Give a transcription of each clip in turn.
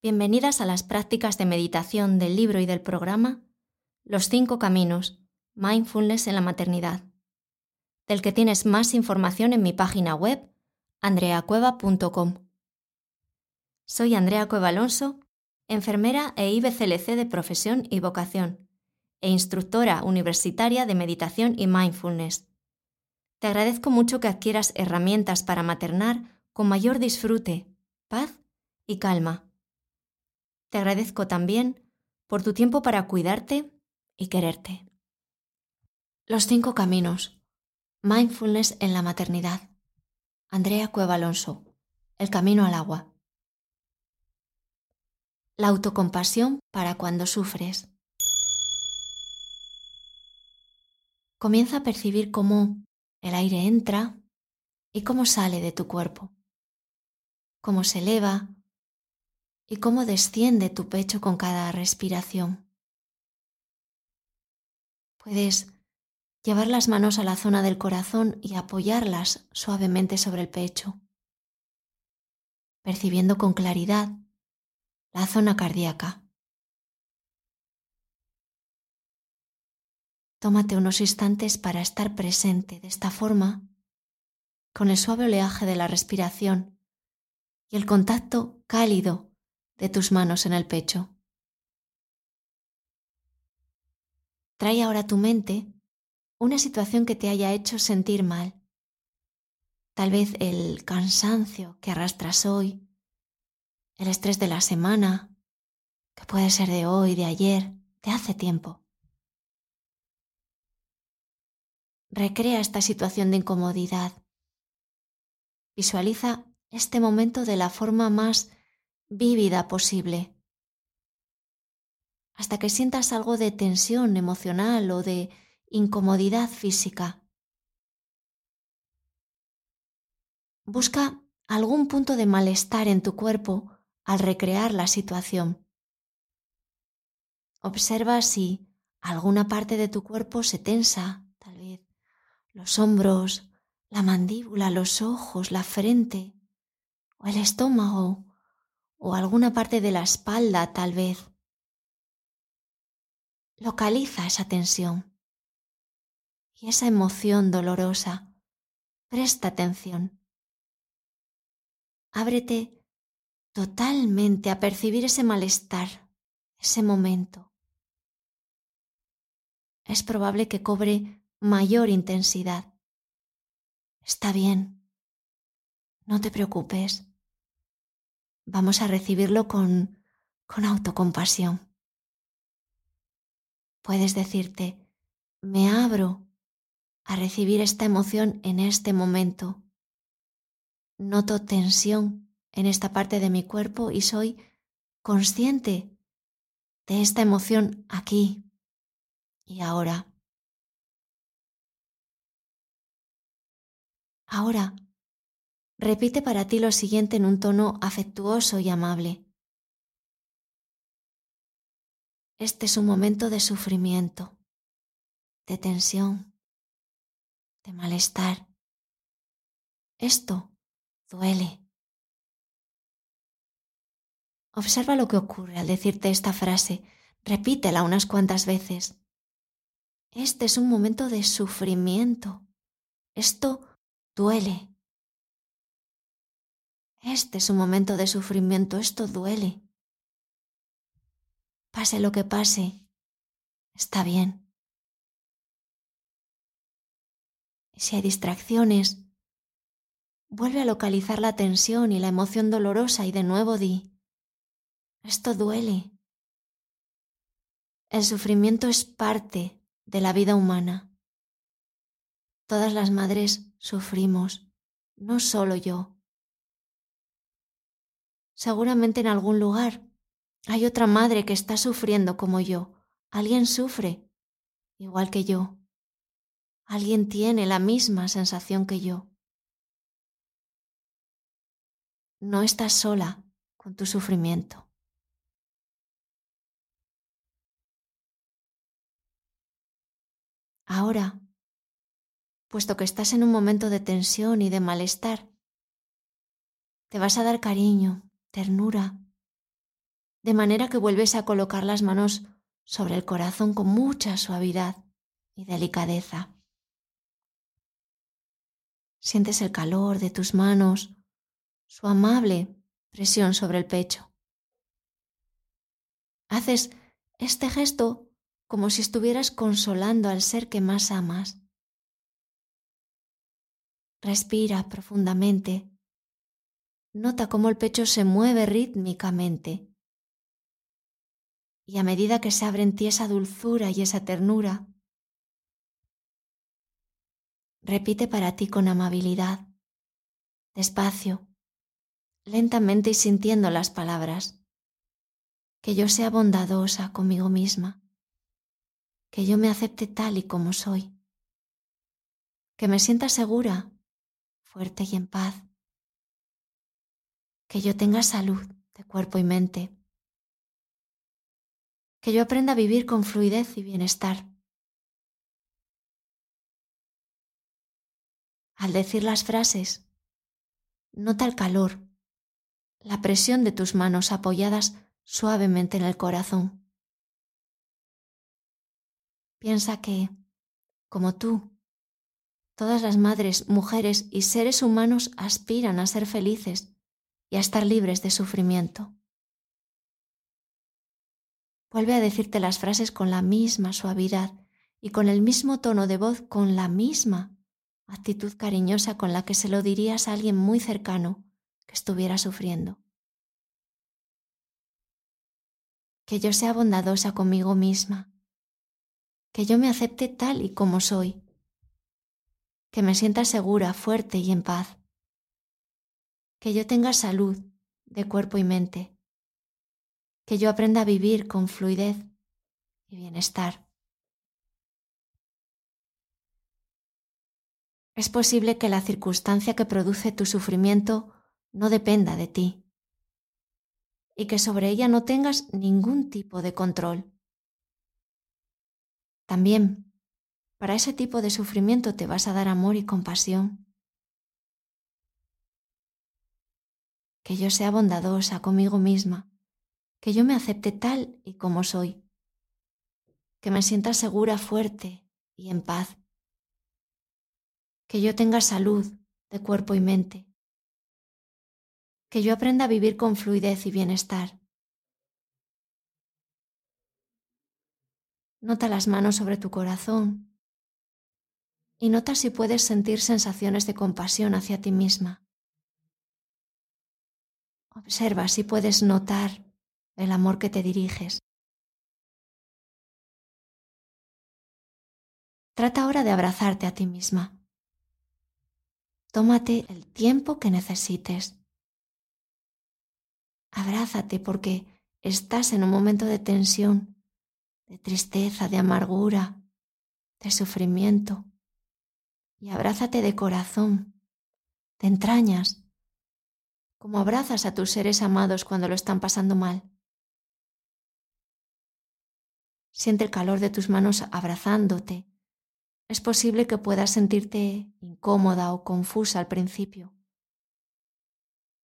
Bienvenidas a las prácticas de meditación del libro y del programa Los cinco caminos, Mindfulness en la maternidad, del que tienes más información en mi página web andreacueva.com. Soy Andrea Cueva Alonso, enfermera e IBCLC de profesión y vocación, e instructora universitaria de meditación y mindfulness. Te agradezco mucho que adquieras herramientas para maternar con mayor disfrute, paz y calma te agradezco también por tu tiempo para cuidarte y quererte. Los cinco caminos. Mindfulness en la maternidad. Andrea Cueva Alonso. El camino al agua. La autocompasión para cuando sufres. Comienza a percibir cómo el aire entra y cómo sale de tu cuerpo, cómo se eleva y cómo desciende tu pecho con cada respiración. Puedes llevar las manos a la zona del corazón y apoyarlas suavemente sobre el pecho, percibiendo con claridad la zona cardíaca. Tómate unos instantes para estar presente de esta forma, con el suave oleaje de la respiración y el contacto cálido de tus manos en el pecho. Trae ahora a tu mente una situación que te haya hecho sentir mal. Tal vez el cansancio que arrastras hoy, el estrés de la semana, que puede ser de hoy, de ayer, de hace tiempo. Recrea esta situación de incomodidad. Visualiza este momento de la forma más vívida posible. Hasta que sientas algo de tensión emocional o de incomodidad física. Busca algún punto de malestar en tu cuerpo al recrear la situación. Observa si alguna parte de tu cuerpo se tensa, tal vez los hombros, la mandíbula, los ojos, la frente o el estómago o alguna parte de la espalda tal vez. Localiza esa tensión y esa emoción dolorosa. Presta atención. Ábrete totalmente a percibir ese malestar, ese momento. Es probable que cobre mayor intensidad. Está bien. No te preocupes vamos a recibirlo con, con autocompasión. Puedes decirte, me abro a recibir esta emoción en este momento. Noto tensión en esta parte de mi cuerpo y soy consciente de esta emoción aquí y ahora. Ahora Repite para ti lo siguiente en un tono afectuoso y amable. Este es un momento de sufrimiento, de tensión, de malestar. Esto duele. Observa lo que ocurre al decirte esta frase. Repítela unas cuantas veces. Este es un momento de sufrimiento. Esto duele. Este es un momento de sufrimiento, esto duele. Pase lo que pase, está bien. Si hay distracciones, vuelve a localizar la tensión y la emoción dolorosa y de nuevo di, esto duele. El sufrimiento es parte de la vida humana. Todas las madres sufrimos, no solo yo. Seguramente en algún lugar hay otra madre que está sufriendo como yo. Alguien sufre, igual que yo. Alguien tiene la misma sensación que yo. No estás sola con tu sufrimiento. Ahora, puesto que estás en un momento de tensión y de malestar, te vas a dar cariño, ternura de manera que vuelves a colocar las manos sobre el corazón con mucha suavidad y delicadeza. Sientes el calor de tus manos, su amable presión sobre el pecho. Haces este gesto como si estuvieras consolando al ser que más amas. Respira profundamente. Nota cómo el pecho se mueve rítmicamente. Y a medida que se abre en ti esa dulzura y esa ternura, repite para ti con amabilidad, despacio, lentamente y sintiendo las palabras, que yo sea bondadosa conmigo misma, que yo me acepte tal y como soy, que me sienta segura, fuerte y en paz, que yo tenga salud de cuerpo y mente, que yo aprenda a vivir con fluidez y bienestar. Al decir las frases, nota el calor, la presión de tus manos apoyadas suavemente en el corazón. Piensa que, como tú, todas las madres, mujeres y seres humanos aspiran a ser felices y a estar libres de sufrimiento. Vuelve a decirte las frases con la misma suavidad y con el mismo tono de voz, con la misma actitud cariñosa con la que se lo dirías a alguien muy cercano que estuviera sufriendo. Que yo sea bondadosa conmigo misma, que yo me acepte tal y como soy, que me sienta segura, fuerte y en paz, que yo tenga salud de cuerpo y mente, que yo aprenda a vivir con fluidez y bienestar. Es posible que la circunstancia que produce tu sufrimiento no dependa de ti y que sobre ella no tengas ningún tipo de control. También, para ese tipo de sufrimiento te vas a dar amor y compasión. Que yo sea bondadosa conmigo misma, que yo me acepte tal y como soy, que me sienta segura, fuerte y en paz que yo tenga salud de cuerpo y mente, que yo aprenda a vivir con fluidez y bienestar. Nota las manos sobre tu corazón y nota si puedes sentir sensaciones de compasión hacia ti misma. Observa si puedes notar el amor que te diriges. Trata ahora de abrazarte a ti misma. Tómate el tiempo que necesites. Abrázate porque estás en un momento de tensión, de tristeza, de amargura, de sufrimiento. Y abrázate de corazón, de entrañas, como abrazas a tus seres amados cuando lo están pasando mal. Siente el calor de tus manos abrazándote es posible que puedas sentirte incómoda o confusa al principio,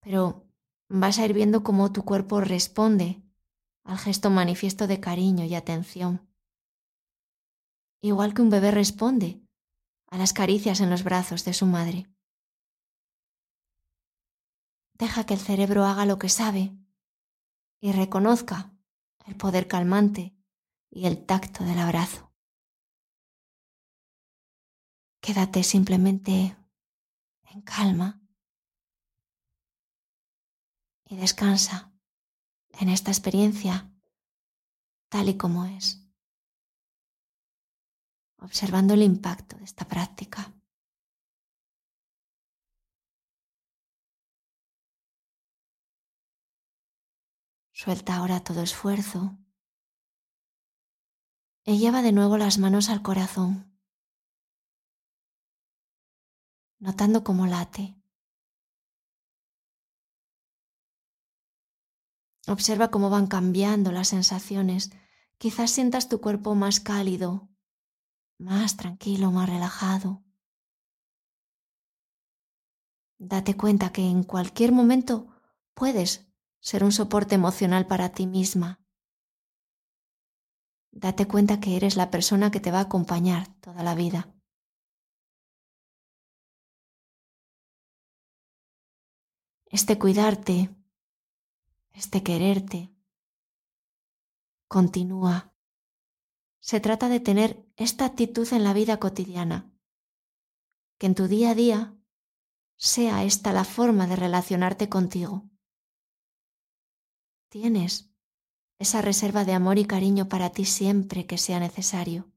pero vas a ir viendo cómo tu cuerpo responde al gesto manifiesto de cariño y atención, igual que un bebé responde a las caricias en los brazos de su madre. Deja que el cerebro haga lo que sabe y reconozca el poder calmante y el tacto del abrazo. Quédate simplemente en calma y descansa en esta experiencia tal y como es, observando el impacto de esta práctica. Suelta ahora todo esfuerzo y lleva de nuevo las manos al corazón. notando cómo late. Observa cómo van cambiando las sensaciones. Quizás sientas tu cuerpo más cálido, más tranquilo, más relajado. Date cuenta que en cualquier momento puedes ser un soporte emocional para ti misma. Date cuenta que eres la persona que te va a acompañar toda la vida. Este cuidarte, este quererte, continúa. Se trata de tener esta actitud en la vida cotidiana, que en tu día a día sea esta la forma de relacionarte contigo. Tienes esa reserva de amor y cariño para ti siempre que sea necesario.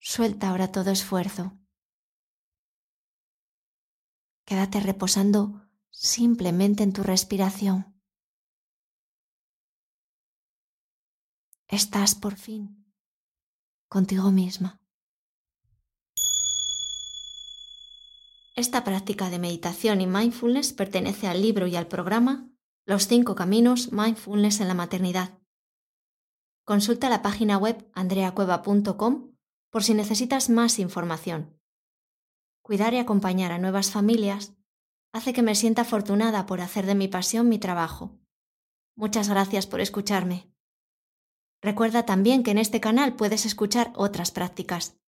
Suelta ahora todo esfuerzo. Quédate reposando simplemente en tu respiración. Estás por fin contigo misma. Esta práctica de meditación y mindfulness pertenece al libro y al programa Los cinco caminos Mindfulness en la maternidad. Consulta la página web andreacueva.com por si necesitas más información. Cuidar y acompañar a nuevas familias hace que me sienta afortunada por hacer de mi pasión mi trabajo. Muchas gracias por escucharme. Recuerda también que en este canal puedes escuchar otras prácticas.